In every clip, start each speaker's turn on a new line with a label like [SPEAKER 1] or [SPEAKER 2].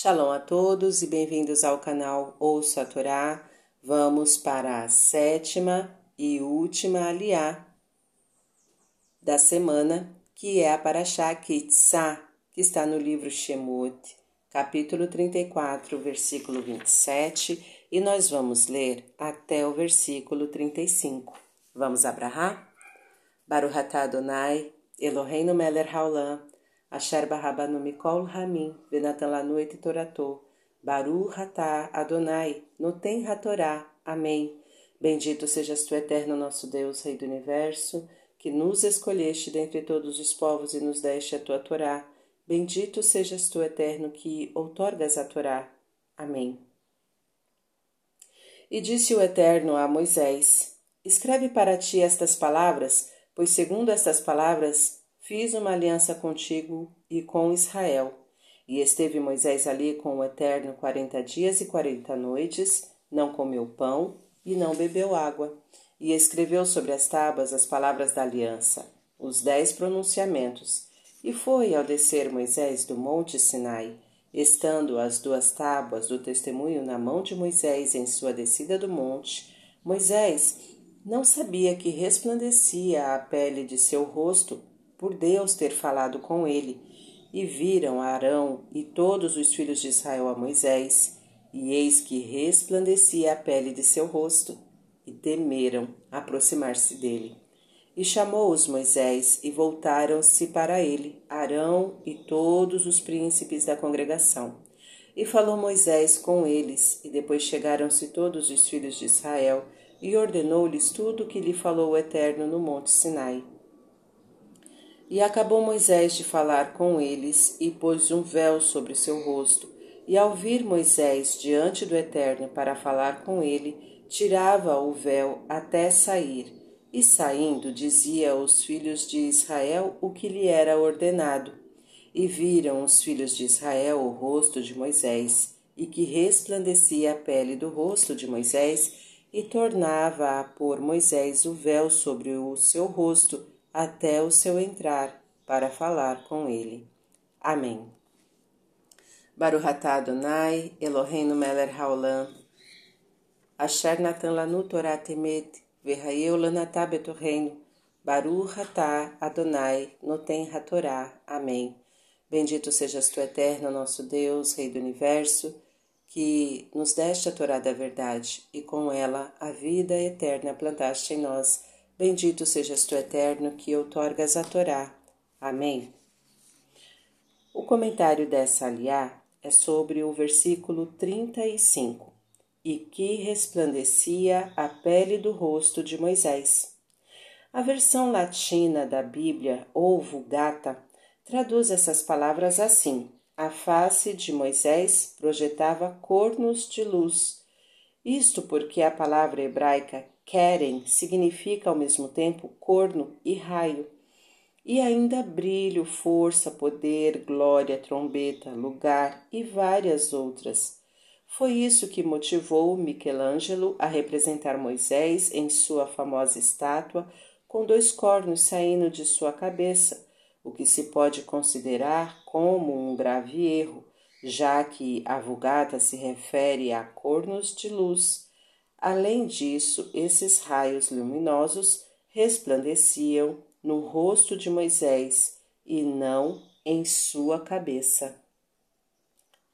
[SPEAKER 1] Shalom a todos e bem-vindos ao canal Ouça a Torá. Vamos para a sétima e última aliá da semana, que é a Parashá Kitzá, que está no livro Shemot, capítulo 34, versículo 27, e nós vamos ler até o versículo 35. Vamos abrahar? Baruch atah Adonai, Eloheinu melech haolam, Asher barabanu mikol ramin, venatan lanu et toratou, Baru ratá Adonai, noten ratorá. Amém. Bendito sejas tu, eterno nosso Deus, Rei do Universo, que nos escolheste dentre todos os povos e nos deste a tua Torá. Bendito sejas tu, eterno, que outorgas a Torá. Amém. E disse o Eterno a Moisés: Escreve para ti estas palavras, pois segundo estas palavras Fiz uma aliança contigo e com Israel. E esteve Moisés ali com o Eterno quarenta dias e quarenta noites, não comeu pão e não bebeu água. E escreveu sobre as tábuas as palavras da aliança, os dez pronunciamentos. E foi ao descer Moisés do monte Sinai, estando as duas tábuas do testemunho na mão de Moisés em sua descida do monte, Moisés não sabia que resplandecia a pele de seu rosto por Deus ter falado com ele. E viram Arão e todos os filhos de Israel a Moisés, e eis que resplandecia a pele de seu rosto, e temeram aproximar-se dele. E chamou-os Moisés, e voltaram-se para ele, Arão e todos os príncipes da congregação. E falou Moisés com eles, e depois chegaram-se todos os filhos de Israel, e ordenou-lhes tudo o que lhe falou o Eterno no monte Sinai. E acabou Moisés de falar com eles e pôs um véu sobre o seu rosto. E ao vir Moisés diante do Eterno para falar com ele, tirava o véu até sair. E saindo, dizia aos filhos de Israel o que lhe era ordenado. E viram os filhos de Israel o rosto de Moisés, e que resplandecia a pele do rosto de Moisés, e tornava a pôr Moisés o véu sobre o seu rosto, até o seu entrar para falar com ele. Amém. Baruhatá Adonai, Eloheinu melech haolam, Asher natan lanu Torah temet, Verraeu lanatá betorreino, Baruch atah Adonai, noten hatorá. Amém. Bendito sejas tu, eterno, nosso Deus, Rei do Universo, que nos deste a Torá da verdade, e com ela a vida eterna plantaste em nós, Bendito sejas tu, Eterno, que outorgas a Torá. Amém. O comentário dessa aliá é sobre o versículo 35, e que resplandecia a pele do rosto de Moisés. A versão latina da Bíblia, ou Vulgata, traduz essas palavras assim: A face de Moisés projetava cornos de luz. Isto porque a palavra hebraica Querem significa ao mesmo tempo corno e raio, e ainda brilho, força, poder, glória, trombeta, lugar e várias outras. Foi isso que motivou Michelangelo a representar Moisés em sua famosa estátua com dois cornos saindo de sua cabeça, o que se pode considerar como um grave erro, já que a Vulgata se refere a cornos de luz Além disso, esses raios luminosos resplandeciam no rosto de Moisés e não em sua cabeça.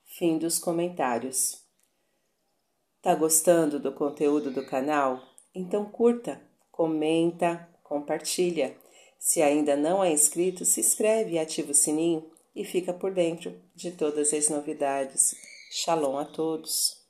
[SPEAKER 1] Fim dos comentários. Tá gostando do conteúdo do canal? Então curta, comenta, compartilha. Se ainda não é inscrito, se inscreve e ativa o sininho e fica por dentro de todas as novidades. Shalom a todos!